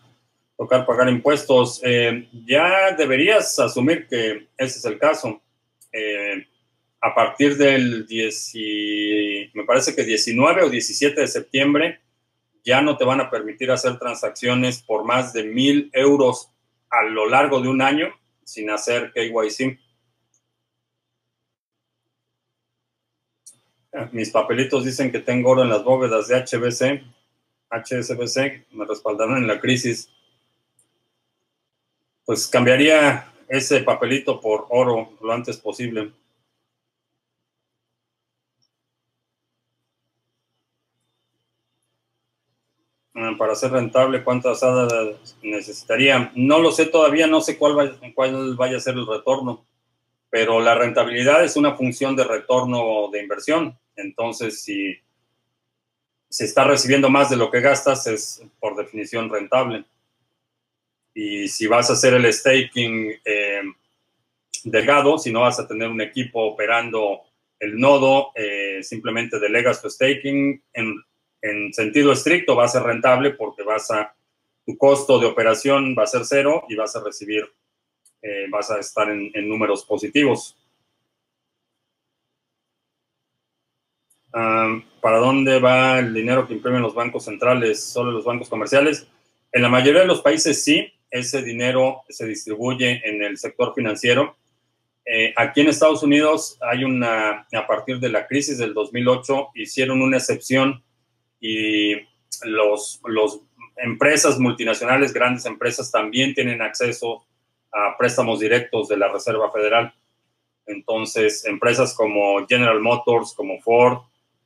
[SPEAKER 1] tocar pagar impuestos. Eh, ya deberías asumir que ese es el caso. Eh, a partir del 10, me parece que 19 o 17 de septiembre, ya no te van a permitir hacer transacciones por más de mil euros a lo largo de un año sin hacer KYC. Mis papelitos dicen que tengo oro en las bóvedas de HBC. HSBC me respaldaron en la crisis, pues cambiaría ese papelito por oro lo antes posible. Ah, para ser rentable, ¿cuántas hadas necesitaría? No lo sé todavía, no sé cuál vaya, cuál vaya a ser el retorno, pero la rentabilidad es una función de retorno de inversión. Entonces, si si estás recibiendo más de lo que gastas, es por definición rentable. Y si vas a hacer el staking eh, delgado, si no vas a tener un equipo operando el nodo, eh, simplemente delegas tu staking. En, sentido estricto va a ser rentable porque vas a, tu costo de operación va a ser cero y vas a recibir, eh, vas a estar en números positivos. ¿Para dónde va el dinero que imprimen los bancos centrales? ¿Solo los bancos comerciales? En la mayoría de los países sí, ese dinero se distribuye en el sector financiero. Eh, aquí en Estados Unidos hay una, a partir de la crisis del 2008, hicieron una excepción y los, los empresas multinacionales, grandes empresas, también tienen acceso a préstamos directos de la Reserva Federal. Entonces, empresas como General Motors, como Ford,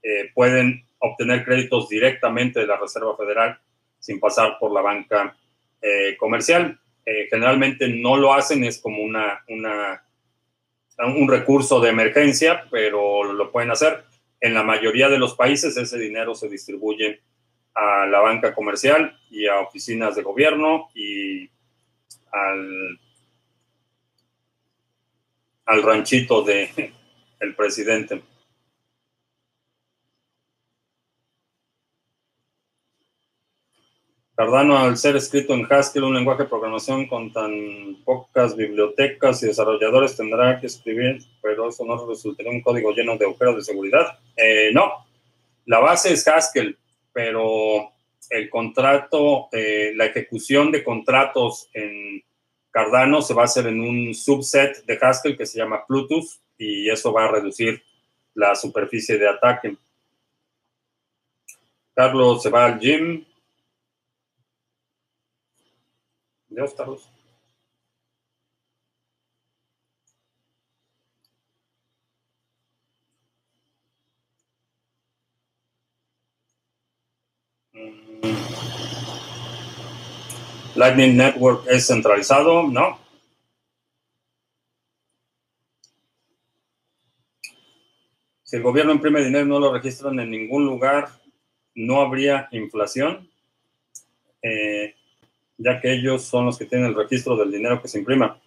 [SPEAKER 1] eh, pueden obtener créditos directamente de la Reserva Federal sin pasar por la banca eh, comercial. Eh, generalmente no lo hacen, es como una, una, un recurso de emergencia, pero lo pueden hacer. En la mayoría de los países ese dinero se distribuye a la banca comercial y a oficinas de gobierno y al al ranchito de (laughs) el presidente. Cardano, al ser escrito en Haskell, un lenguaje de programación con tan pocas bibliotecas y desarrolladores, tendrá que escribir, pero eso no resultaría un código lleno de agujeros de seguridad. Eh, no, la base es Haskell, pero el contrato, eh, la ejecución de contratos en Cardano se va a hacer en un subset de Haskell que se llama Plutus y eso va a reducir la superficie de ataque. Carlos se va al gym. Dios, Carlos. Lightning Network es centralizado, ¿no? Si el gobierno imprime dinero y no lo registran en ningún lugar, no habría inflación, eh, ya que ellos son los que tienen el registro del dinero que se imprima.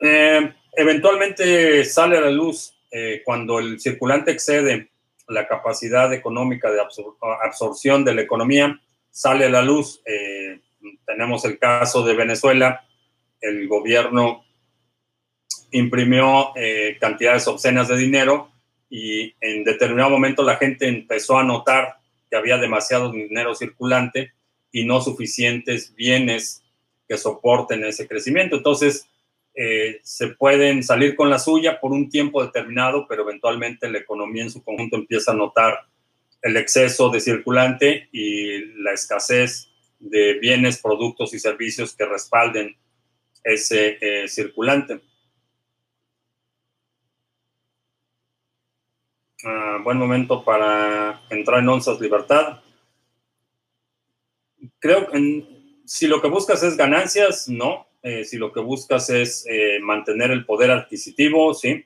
[SPEAKER 1] Eh, eventualmente sale a la luz eh, cuando el circulante excede la capacidad económica de absorción de la economía, sale a la luz. Eh, tenemos el caso de Venezuela, el gobierno imprimió cantidades obscenas de dinero y en determinado momento la gente empezó a notar que había demasiado dinero circulante y no suficientes bienes que soporten ese crecimiento. Entonces, eh, se pueden salir con la suya por un tiempo determinado, pero eventualmente la economía en su conjunto empieza a notar el exceso de circulante y la escasez de bienes, productos y servicios que respalden ese eh, circulante. Ah, buen momento para entrar en Onzas Libertad. Creo que si lo que buscas es ganancias, no. Eh, si lo que buscas es eh, mantener el poder adquisitivo, sí.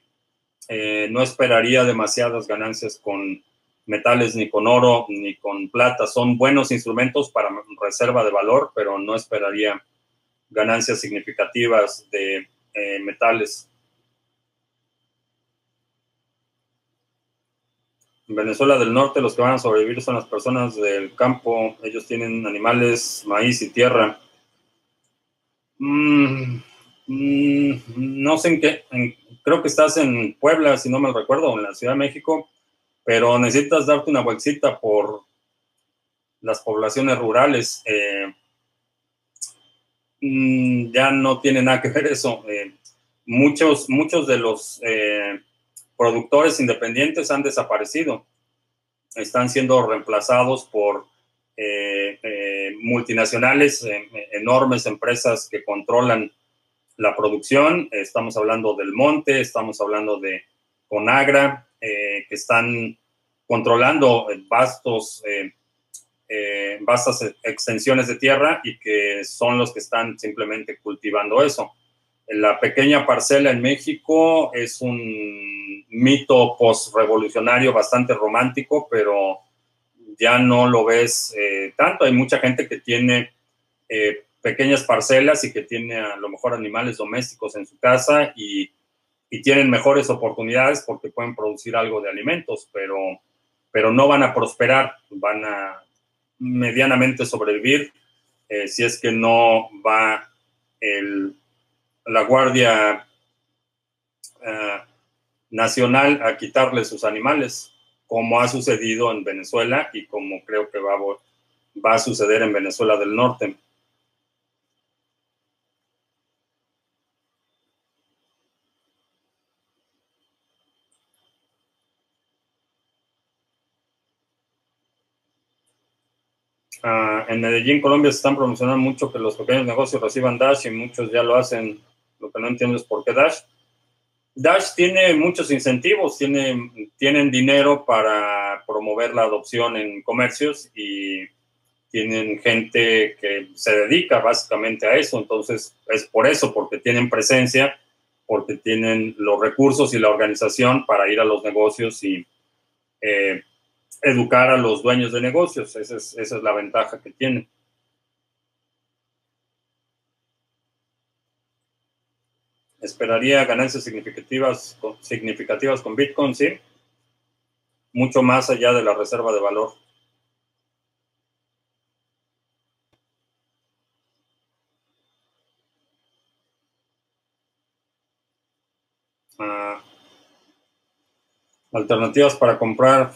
[SPEAKER 1] no esperaría demasiadas ganancias con metales ni con oro ni con plata. Son buenos instrumentos para reserva de valor, pero no esperaría ganancias significativas de eh, metales. En Venezuela del Norte los que van a sobrevivir son las personas del campo. Ellos tienen animales, maíz y tierra. Mm, mm, no sé en qué, creo que estás en Puebla, si no me recuerdo, en la Ciudad de México pero necesitas darte una vueltita por las poblaciones rurales. Eh, mm, ya no tiene nada que ver eso. Eh, muchos, muchos de los eh, productores independientes han desaparecido. Están siendo reemplazados por multinacionales, enormes empresas que controlan la producción. Estamos hablando del monte, estamos hablando de Conagra, eh, que están controlando vastos, eh, eh, vastas extensiones de tierra y que son los que están simplemente cultivando eso. La pequeña parcela en México es un mito post-revolucionario bastante romántico, pero ya no lo ves tanto. Hay mucha gente que tiene pequeñas parcelas y que tiene a lo mejor animales domésticos en su casa y y tienen mejores oportunidades porque pueden producir algo de alimentos, pero, pero no van a prosperar, van a medianamente sobrevivir eh, si es que no va el, la Guardia eh, Nacional a quitarle sus animales, como ha sucedido en Venezuela y como creo que va, a suceder en Venezuela del Norte. Ah, en Medellín, Colombia, se están promocionando mucho que los pequeños negocios reciban Dash y muchos ya lo hacen. Lo que no entiendo es por qué Dash. Dash tiene muchos incentivos, tiene, tienen dinero para promover la adopción en comercios y tienen gente que se dedica básicamente a eso. Entonces, es por eso, porque tienen presencia, porque tienen los recursos y la organización para ir a los negocios y eh, educar a los dueños de negocios. Esa es, esa es la ventaja que tienen. Esperaría ganancias significativas, significativas con Bitcoin, sí. Mucho más allá de la reserva de valor. Ah, alternativas para comprar.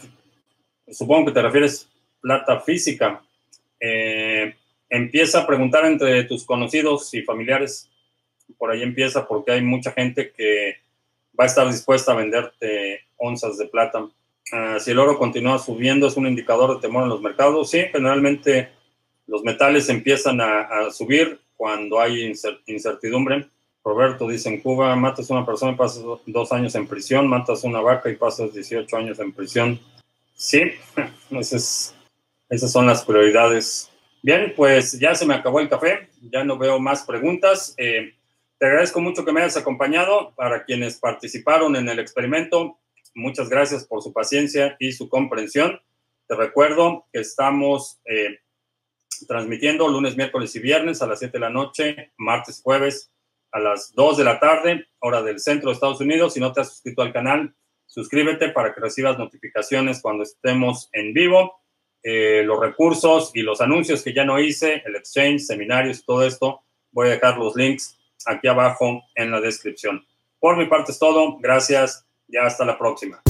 [SPEAKER 1] Supongo que te refieres plata física. Eh, empieza a preguntar entre tus conocidos y familiares por ahí empieza porque hay mucha gente que va a estar dispuesta a venderte onzas de plata. Ah, si el oro continúa subiendo, es un indicador de temor en los mercados. Sí, generalmente los metales empiezan a, subir cuando hay incertidumbre. Roberto dice, en Cuba matas a una persona y pasas dos años en prisión, matas a una vaca y pasas 18 años en prisión. Sí, (laughs) esas, esas son las prioridades. Bien, pues ya se me acabó el café, ya no veo más preguntas. Eh, te agradezco mucho que me hayas acompañado. Para quienes participaron en el experimento, muchas gracias por su paciencia y su comprensión. Te recuerdo que estamos eh, transmitiendo lunes, miércoles y viernes a las 7 de la noche, martes, jueves a las 2 de la tarde, hora del centro de Estados Unidos. Si no te has suscrito al canal, suscríbete para que recibas notificaciones cuando estemos en vivo. Eh, los recursos y los anuncios que ya no hice, el exchange, seminarios, todo esto, voy a dejar los links aquí abajo en la descripción. Por mi parte es todo. Gracias y hasta la próxima.